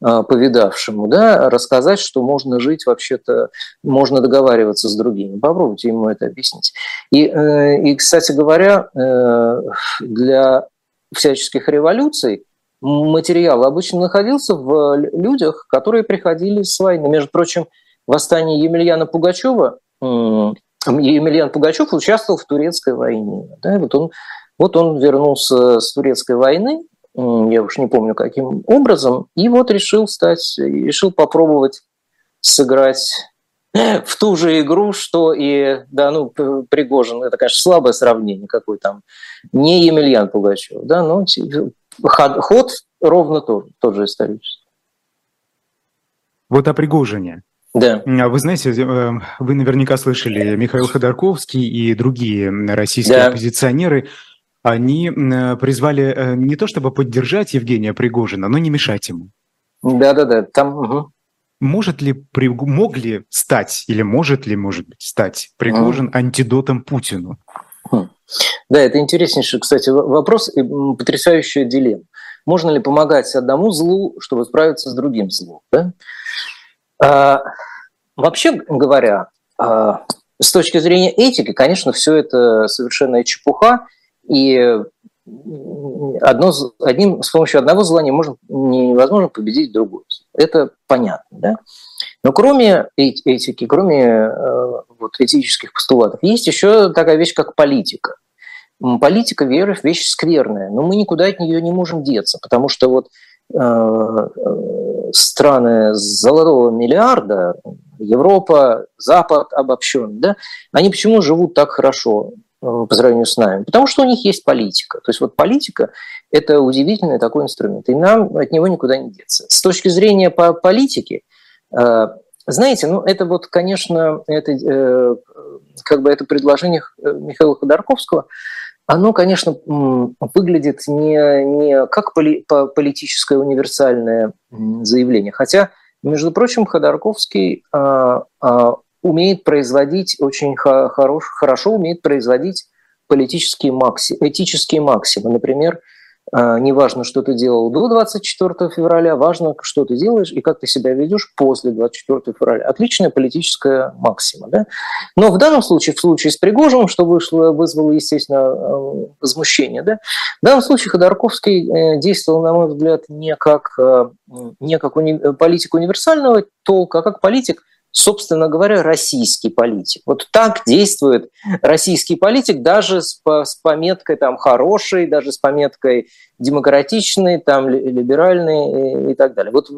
повидавшему, да, рассказать, что можно жить вообще-то, можно договариваться с другими. Попробуйте ему это объяснить. И, э, и кстати говоря, э, для всяческих революций материал обычно находился в людях, которые приходили с войны. Между прочим, восстание Емельяна Пугачева, Емельян Пугачев участвовал в турецкой войне. Да, вот, он, вот он вернулся с турецкой войны, я уж не помню каким образом, и вот решил стать, решил попробовать сыграть в ту же игру, что и, да, ну, Пригожин, это, конечно, слабое сравнение, какой там, не Емельян Пугачев, да, но ход, ход ровно тот, тот же исторический. Вот о Пригожине. Да. А вы знаете, э, вы наверняка слышали Михаил Ходорковский и другие российские да. оппозиционеры они э, призвали э, не то чтобы поддержать Евгения Пригожина, но не мешать ему. Да-да-да, там... Угу. Может ли, мог ли стать, или может ли, может быть, стать Пригожин угу. антидотом Путину? Хм. Да, это интереснейший, кстати, вопрос и потрясающая дилемма. Можно ли помогать одному злу, чтобы справиться с другим злом? Да? А, вообще говоря, а, с точки зрения этики, конечно, все это совершенная чепуха, и одно, одним, с помощью одного зла можно, невозможно победить другое. Это понятно. Да? Но кроме этики, кроме э, вот, этических постулатов, есть еще такая вещь, как политика. Политика веры – вещь скверная, но мы никуда от нее не можем деться, потому что вот э, э страны золотого миллиарда, Европа, Запад обобщен, да, они почему живут так хорошо? Э, по сравнению с нами? Потому что у них есть политика. То есть вот политика – это удивительный такой инструмент, и нам от него никуда не деться. С точки зрения по политике, э, знаете, ну это вот, конечно, это, э, как бы это предложение Михаила Ходорковского, оно, конечно, выглядит не, не как поли, политическое универсальное заявление, хотя, между прочим, Ходорковский а, а, умеет производить очень хорош, хорошо умеет производить политические максимы, этические максимы. Например, а, не важно, что ты делал до 24 февраля, важно, что ты делаешь и как ты себя ведешь после 24 февраля. Отличная политическая максима. Да? Но в данном случае, в случае с Пригожиным, что вышло, вызвало, естественно, э, возмущение, да? в данном случае Ходорковский э, действовал, на мой взгляд, не как, э, не как уни... политик универсального толка, а как политик – собственно говоря, российский политик. Вот так действует российский политик даже с, с пометкой там хороший, даже с пометкой демократичный, там либеральный и, и так далее. Вот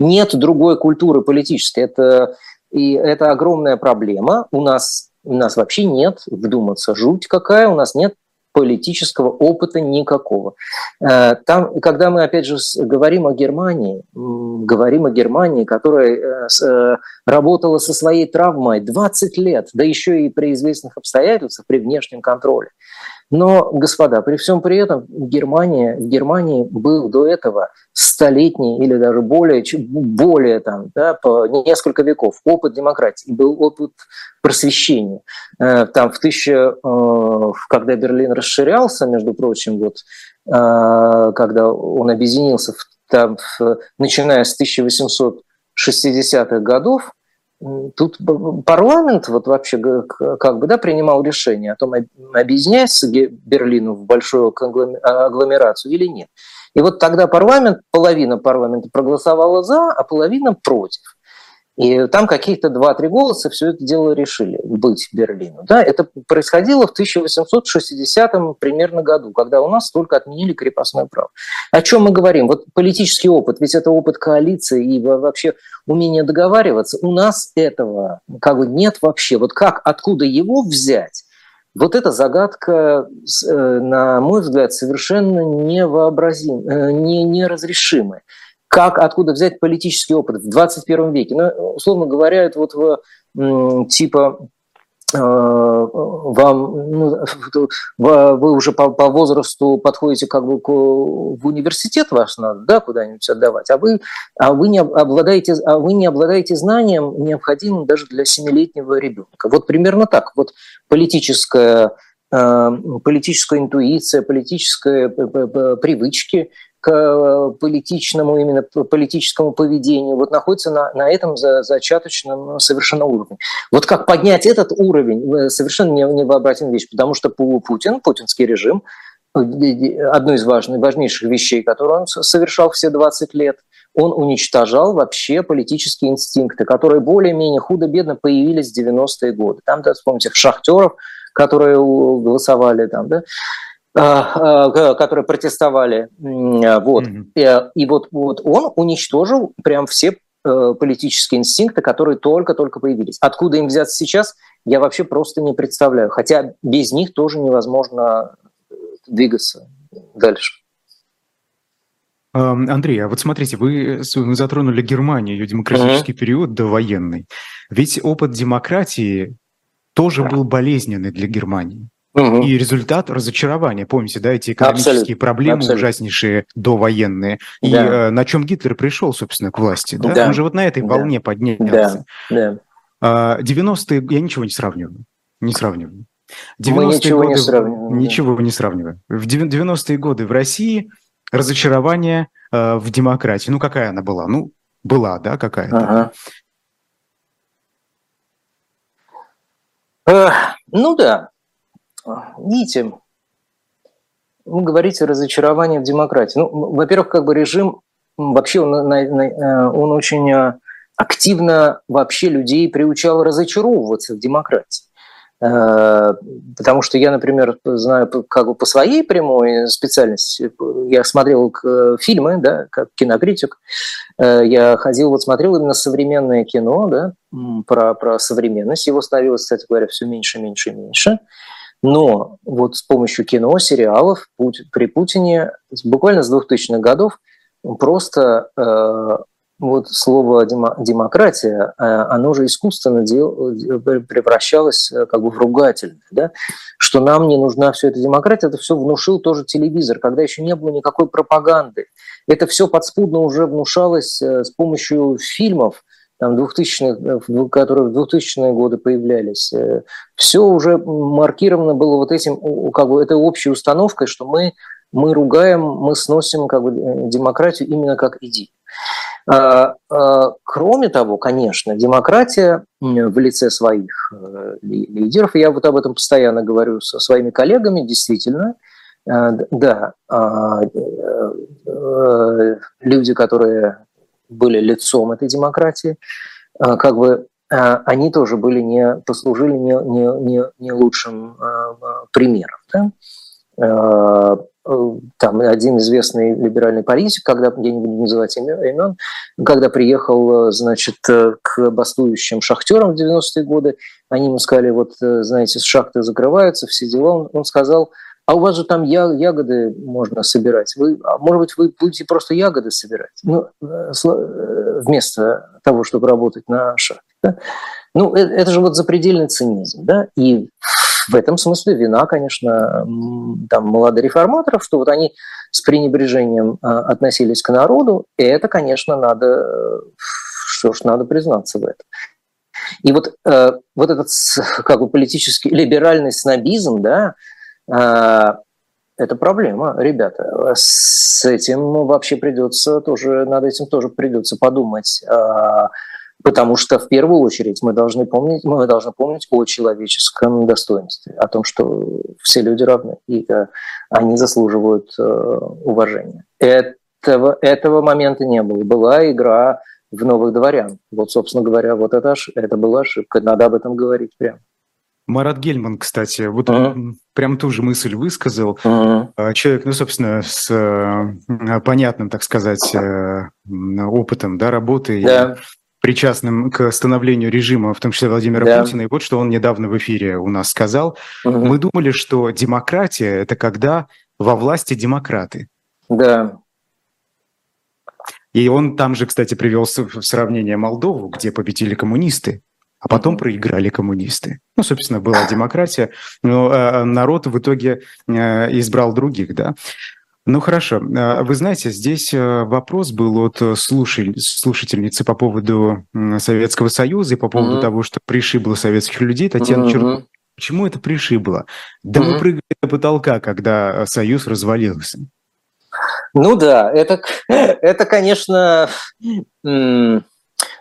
нет другой культуры политической. Это, и это огромная проблема. У нас, у нас вообще нет, вдуматься, жуть какая, у нас нет политического опыта никакого. Э, там, когда мы, опять же, говорим о Германии, говорим о Германии, которая э, э, работала со своей травмой 20 лет, да еще и при известных обстоятельствах, при внешнем контроле. Но, господа, при всем при этом Германия, в Германии был до этого столетний или даже более, более там, да, по несколько веков опыт демократии, был опыт просвещения. Э, там в тысяча, э, когда Берлин расширялся, между прочим, вот, э, когда он объединился, там, начиная с 1860-х годов, тут парламент вот вообще как бы да, принимал решение о том, объединяется Берлину в большую агломерацию или нет. И вот тогда парламент, половина парламента проголосовала за, а половина против. И там каких-то 2-3 голоса все это дело решили быть Берлину. Да, это происходило в 1860 примерно году, когда у нас только отменили крепостное право. О чем мы говорим? Вот политический опыт, ведь это опыт коалиции и вообще умение договариваться. У нас этого как бы нет вообще. Вот как, откуда его взять? Вот эта загадка, э, на мой взгляд, совершенно невообразимая, э, не, неразрешимая как, откуда взять политический опыт в 21 веке. Ну, условно говоря, это вот типа э, вам ну, вы уже по, по возрасту подходите как бы к, в университет ваш надо, да, куда-нибудь отдавать, а вы, а вы не обладаете, а вы не обладаете знанием необходимым даже для семилетнего ребенка. Вот примерно так. Вот политическая э, политическая интуиция, политические привычки к э, политичному, именно политическому поведению, вот находится на, на этом за, зачаточном ну, совершенно уровне. Вот как поднять этот уровень, совершенно невообразимая вещь, потому что Путин, путинский режим, э, одну из важных, важнейших вещей, которые он совершал все 20 лет, он уничтожал вообще политические инстинкты, которые более-менее худо-бедно появились в 90-е годы. Там, да, вспомните, шахтеров, которые голосовали там, да, которые протестовали. Вот. Mm-hmm. И, и вот, вот он уничтожил прям все э, политические инстинкты, которые только-только появились. Откуда им взяться сейчас, я вообще просто не представляю. Хотя без них тоже невозможно э, двигаться дальше. Андрей, а вот смотрите, вы, вы затронули Германию, ее демократический mm-hmm. период довоенный. Ведь опыт демократии тоже был болезненный для Германии. Угу. И результат разочарования. Помните, да, эти экономические Абсолютно. проблемы Абсолютно. ужаснейшие довоенные. И да. э, на чем Гитлер пришел, собственно, к власти. Да? Да. Он же вот на этой да. волне поднялся. Да. Да. 90-е, я ничего не сравниваю. Не сравниваю. 90 Мы ничего годы, не сравниваем. Ничего да. не сравниваю. В 90-е годы в России разочарование э, в демократии. Ну, какая она была? Ну, была, да, какая-то. Ага. Э, ну да, видите, вы говорите разочарование в демократии. Ну, во-первых, как бы режим вообще он, э, он очень э, активно вообще людей приучал разочаровываться в демократии. Э, потому что я, например, знаю как бы по своей прямой специальности, я смотрел фильмы, да, как кинокритик, я ходил, вот смотрел именно современное кино, да, про, про современность, его становилось, кстати говоря, все меньше, меньше и меньше. Но вот с помощью кино, сериалов при Путине буквально с 2000-х годов просто э, вот слово демократия, э, оно же искусственно дел, превращалось э, как бы в ругательное, да? что нам не нужна все эта демократия, это все внушил тоже телевизор, когда еще не было никакой пропаганды. Это все подспудно уже внушалось э, с помощью фильмов, там 2000 э, которые в 2000-е годы появлялись, э, все уже маркировано было вот этим, как бы, этой общей установкой, что мы, мы ругаем, мы сносим как бы, э, демократию именно как идею. А, а, кроме того, конечно, демократия в лице своих лидеров, я вот об этом постоянно говорю со своими коллегами, действительно, да, а, люди, которые были лицом этой демократии, а, как бы а, они тоже были не, послужили не, не, не, не лучшим а, примером. Да? Там один известный либеральный политик, когда, я не буду называть имен, когда приехал, значит, к бастующим шахтерам в 90-е годы, они ему сказали, вот, знаете, шахты закрываются, все дела, он, он сказал, а у вас же там ягоды можно собирать. Вы, а может быть, вы будете просто ягоды собирать ну, э, э, вместо того, чтобы работать на шахте. Да? Ну, это, это же вот запредельный цинизм. Да? И в этом смысле вина, конечно, там, молодых реформаторов, что вот они с пренебрежением а, относились к народу, и это, конечно, надо, что ж, надо признаться в этом. И вот, э, вот этот как бы политический либеральный снобизм, да, это проблема, ребята. С этим вообще придется тоже, над этим тоже придется подумать. А, Потому что в первую очередь мы должны помнить, мы должны помнить о человеческом достоинстве, о том, что все люди равны, и э, они заслуживают э, уважения. Этого, этого момента не было. Была игра в новых дворян. Вот, собственно говоря, вот это, это была ошибка. Надо об этом говорить прямо. Марат Гельман, кстати, вот uh-huh. прям ту же мысль высказал. Uh-huh. Человек, ну, собственно, с э, понятным, так сказать, э, опытом да, работы и причастным к становлению режима, в том числе Владимира yeah. Путина. И вот что он недавно в эфире у нас сказал. Uh-huh. Мы думали, что демократия – это когда во власти демократы. Да. И он там же, кстати, привел в сравнение Молдову, где победили коммунисты а потом проиграли коммунисты. Ну, собственно, была демократия, но э, народ в итоге э, избрал других, да. Ну хорошо, э, вы знаете, здесь вопрос был от слушатель, слушательницы по поводу Советского Союза и по поводу mm-hmm. того, что пришибло советских людей, Татьяна mm-hmm. Черкова. Почему это пришибло? Да mm-hmm. мы прыгали до потолка, когда Союз развалился. Ну да, это, это конечно,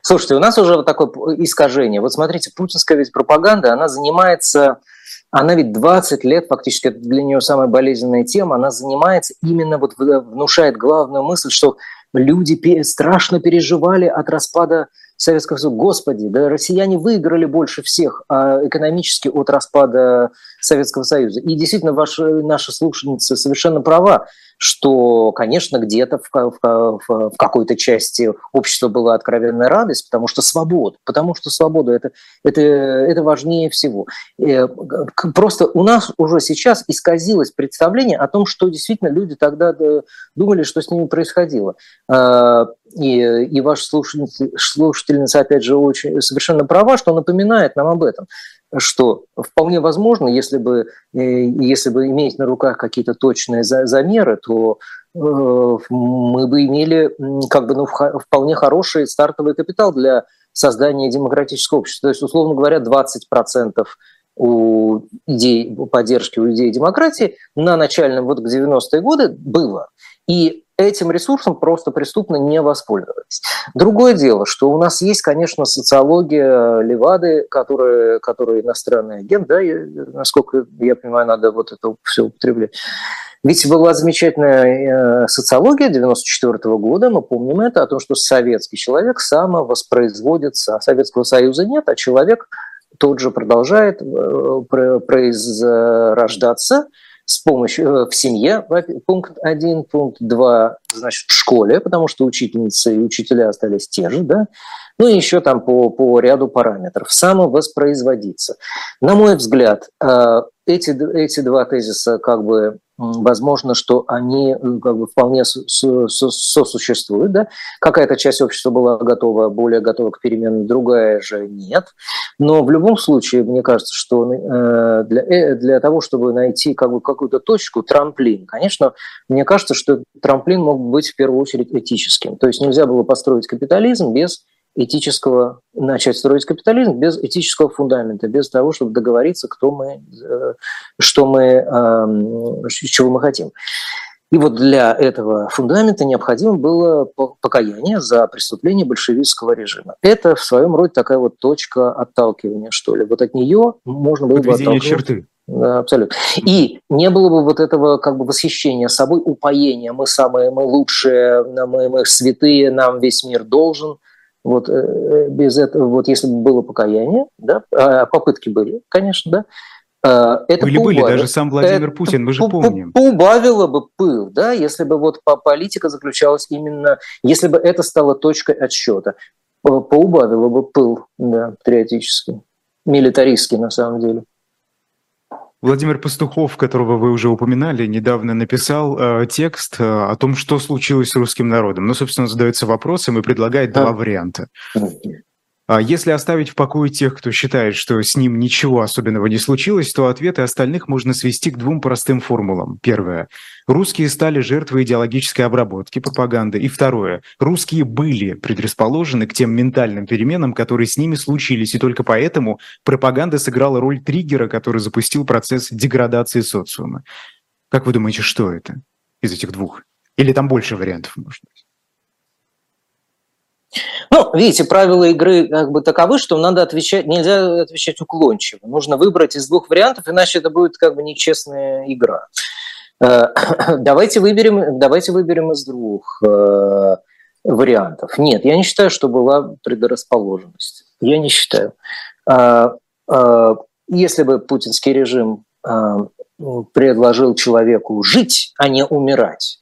Слушайте, у нас уже вот такое искажение. Вот смотрите, путинская ведь пропаганда, она занимается, она ведь 20 лет, фактически, это для нее самая болезненная тема, она занимается именно, вот внушает главную мысль, что люди страшно переживали от распада Советского Союза. Господи, да россияне выиграли больше всех а экономически от распада Советского Союза. И действительно, ваша, наша слушательница совершенно права что, конечно, где-то в, в, в какой-то части общества была откровенная радость, потому что свобода, потому что свобода это, это, это важнее всего. Э, просто у нас уже сейчас исказилось представление о том, что действительно люди тогда думали, что с ними происходило. И, и ваша слушательница, слушательница, опять же, очень совершенно права, что напоминает нам об этом что вполне возможно, если бы, э, если бы иметь на руках какие-то точные замеры, то э, мы бы имели как бы, ну, вполне хороший стартовый капитал для создания демократического общества. То есть, условно говоря, 20% у идей поддержки, у идей демократии на начальном, вот к 90-е годы было. И этим ресурсом просто преступно не воспользовались. Другое дело, что у нас есть, конечно, социология Левады, которая, которая иностранный агент, да, я, насколько я понимаю, надо вот это все употреблять. Ведь была замечательная э, социология 94 -го года, мы помним это, о том, что советский человек самовоспроизводится, Советского Союза нет, а человек тот же продолжает э, произрождаться, с помощью э, в семье, пункт один, пункт два, значит, в школе, потому что учительницы и учителя остались те же, да, ну и еще там по, по ряду параметров. Самовоспроизводиться. На мой взгляд, э, эти, эти два тезиса как бы возможно, что они э, как бы вполне сосуществуют. Да? Какая-то часть общества была готова, более готова к переменам, другая же нет. Но в любом случае, мне кажется, что э, для, для того, чтобы найти как бы какую-то точку, трамплин, конечно, мне кажется, что трамплин мог быть в первую очередь этическим. То есть нельзя было построить капитализм без этического, начать строить капитализм без этического фундамента, без того, чтобы договориться, кто мы, э, что мы, эм, чего мы хотим. И вот для этого фундамента необходимо было покаяние за преступление большевистского режима. Это в своем роде такая вот точка отталкивания, что ли. Вот от нее можно было бы оттолкнуть. черты. Да, абсолютно. И не было бы вот этого как бы восхищения собой, упоения. Мы самые, мы лучшие, мы, мы святые, нам весь мир должен – вот э, без этого, вот если бы было покаяние, да, а попытки были, конечно, да, а, это были, были, даже сам Владимир это Путин, мы же помним. Поубавило бы пыл, да, если бы вот политика заключалась именно, если бы это стало точкой отсчета, поубавило бы пыл, да, патриотический, милитаристский на самом деле. Владимир Пастухов, которого вы уже упоминали, недавно написал э, текст э, о том, что случилось с русским народом. Ну, собственно, задается вопросом и предлагает два варианта. А если оставить в покое тех, кто считает, что с ним ничего особенного не случилось, то ответы остальных можно свести к двум простым формулам. Первое. Русские стали жертвой идеологической обработки, пропаганды. И второе. Русские были предрасположены к тем ментальным переменам, которые с ними случились, и только поэтому пропаганда сыграла роль триггера, который запустил процесс деградации социума. Как вы думаете, что это из этих двух? Или там больше вариантов, может быть? Ну, видите, правила игры как бы таковы, что надо отвечать, нельзя отвечать уклончиво. Нужно выбрать из двух вариантов, иначе это будет как бы нечестная игра. Э, давайте выберем, давайте выберем из двух э, вариантов. Нет, я не считаю, что была предрасположенность. Я не считаю. А, а, если бы путинский режим а, предложил человеку жить, а не умирать,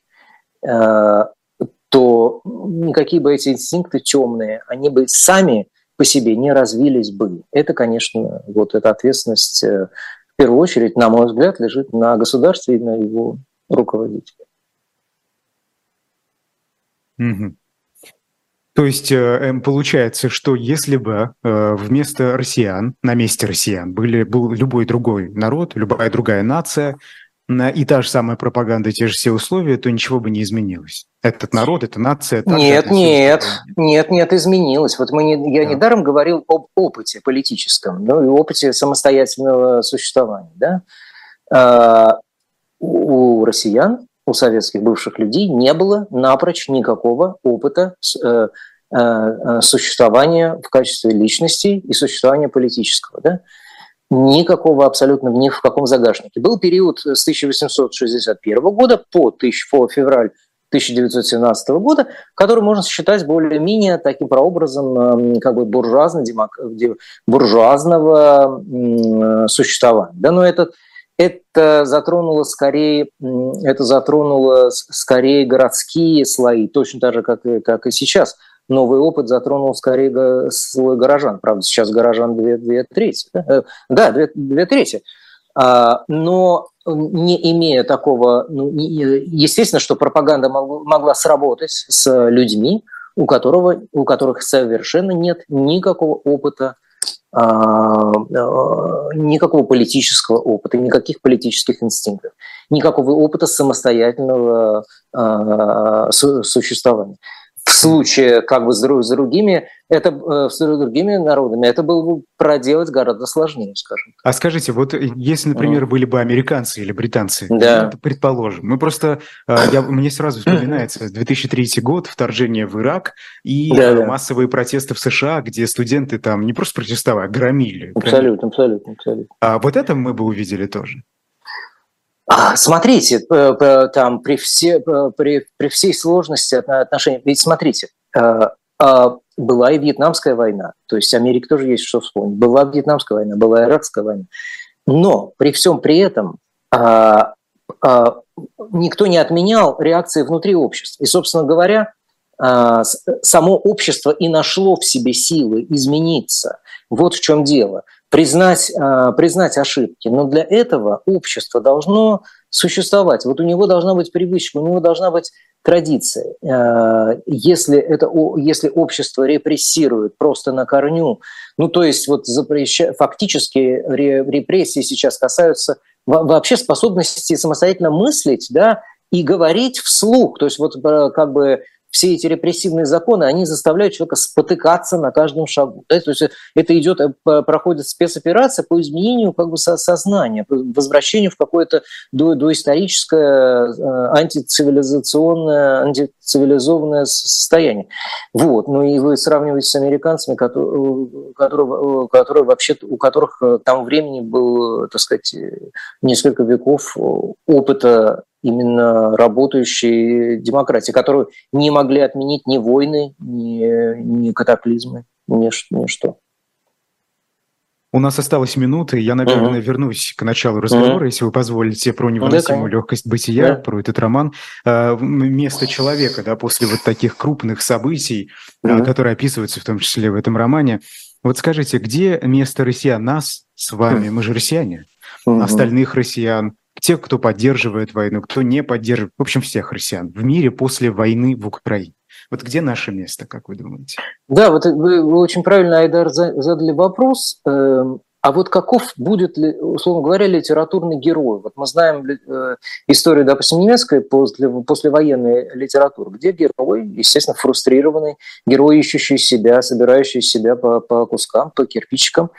никакие бы эти инстинкты темные, они бы сами по себе не развились бы. Это, конечно, вот эта ответственность э, в первую очередь, на мой взгляд, лежит на государстве и на его руководителе. Угу. То есть э, эм, получается, что если бы э, вместо россиян, на месте россиян, были, был любой другой народ, любая другая нация, и та же самая пропаганда, те же все условия, то ничего бы не изменилось. Этот народ, эта нация... Нет, нет, нет, нет, изменилось. Вот мы не, я да. недаром говорил об опыте политическом, ну и опыте самостоятельного существования. Да? А, у россиян у советских бывших людей не было напрочь никакого опыта э, э, э, существования в качестве личности и существования политического. Да? Никакого абсолютно ни в каком загашнике. Был период с 1861 года по, тысяч, по февраль 1917 года, который можно считать более-менее таким прообразом как бы буржуазного существования. Да, но этот это затронуло скорее, это затронуло скорее городские слои, точно так же, как и, как и сейчас. Новый опыт затронул скорее слой горожан. Правда, сейчас горожан две, две трети. Э, да две, две трети. А, но не имея такого, ну, естественно, что пропаганда могла сработать с людьми, у, которого, у которых совершенно нет никакого опыта а, а, никакого политического опыта, никаких политических инстинктов, никакого опыта самостоятельного а, существования. Случае как бы с другими, это, э, с другими народами это было бы проделать гораздо сложнее, скажем. А скажите, вот э, если, например, mm. были бы американцы или британцы, да. Ну, предположим, мы просто, э, я, мне сразу вспоминается 2003 год, вторжение в Ирак и да, да. массовые протесты в США, где студенты там не просто протестовали, а громили. Абсолютно, абсолютно, абсолютно. А вот это мы бы увидели тоже. А, смотрите, там при, все, при, при всей сложности отношений, ведь смотрите, э, а, была и Вьетнамская война, то есть Америка тоже есть что вспомнить. Была Вьетнамская война, была Иракская война. Но при всем при этом а, никто не отменял реакции внутри общества. И, собственно говоря, само общество и нашло в себе силы измениться. Вот в чем дело признать, а, признать ошибки. Но для этого общество должно существовать. Вот у него должна быть привычка, у него должна быть традиция. А, если, это, если общество репрессирует просто на корню, ну то есть вот запреща, фактически репрессии сейчас касаются вообще способности самостоятельно мыслить, да, и говорить вслух. То есть вот э, как бы все эти репрессивные законы, они заставляют человека спотыкаться на каждом шагу. Да? То есть это идет, э, проходит спецоперация по изменению как бы сознания, по возвращению в какое-то до, доисторическое э, антицивилизационное, антицивилизованное состояние. Вот. Ну и вы сравниваете с американцами, которые, которые, которые вообще, у которых тому времени был, так сказать, несколько веков опыта именно работающей демократии, которую не могли отменить ни войны, ни, ни катаклизмы, ни, ни что. У нас осталось минуты. Я, наверное, uh-huh. вернусь к началу разговора, uh-huh. если вы позволите, про невыносимую да, легкость бытия, да. про этот роман. А, место человека, да, после вот таких крупных событий, uh-huh. которые описываются в том числе в этом романе. Вот скажите, где место россиян, нас с вами, uh-huh. мы же россияне, остальных россиян, тех, кто поддерживает войну, кто не поддерживает, в общем, всех россиян в мире после войны в Украине. Вот где наше место, как вы думаете? Да, вот вы, вы очень правильно, Айдар, задали вопрос. Эм, а вот каков будет, условно говоря, литературный герой? Вот мы знаем э, историю, допустим, немецкой после, послевоенной литературы, где герой, естественно, фрустрированный, герой, ищущий себя, собирающий себя по, по кускам, по кирпичикам.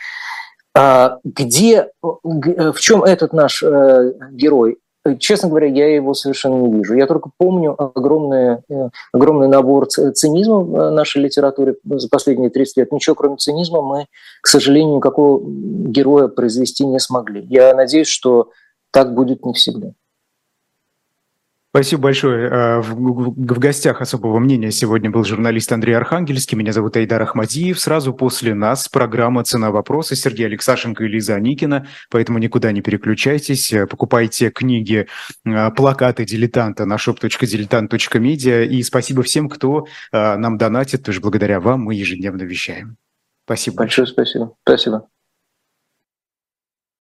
А, где, э, в чем этот наш э, герой? честно говоря, я его совершенно не вижу. Я только помню огромный, огромный набор цинизма в нашей литературе за последние 30 лет. Ничего, кроме цинизма, мы, к сожалению, никакого героя произвести не смогли. Я надеюсь, что так будет не всегда. Спасибо большое. Э, в гостях особого мнения сегодня был журналист Андрей Архангельский. Меня зовут Айдар Ахмадиев. Сразу после нас программа «Цена вопроса» Сергей Алексашенко и Лиза Аникина. Поэтому никуда не переключайтесь. Э, покупайте книги, э, плакаты дилетанта на shop.diletant.media. И спасибо всем, кто нам донатит. Тоже благодаря вам мы ежедневно вещаем. Спасибо. Большое спасибо. Спасибо.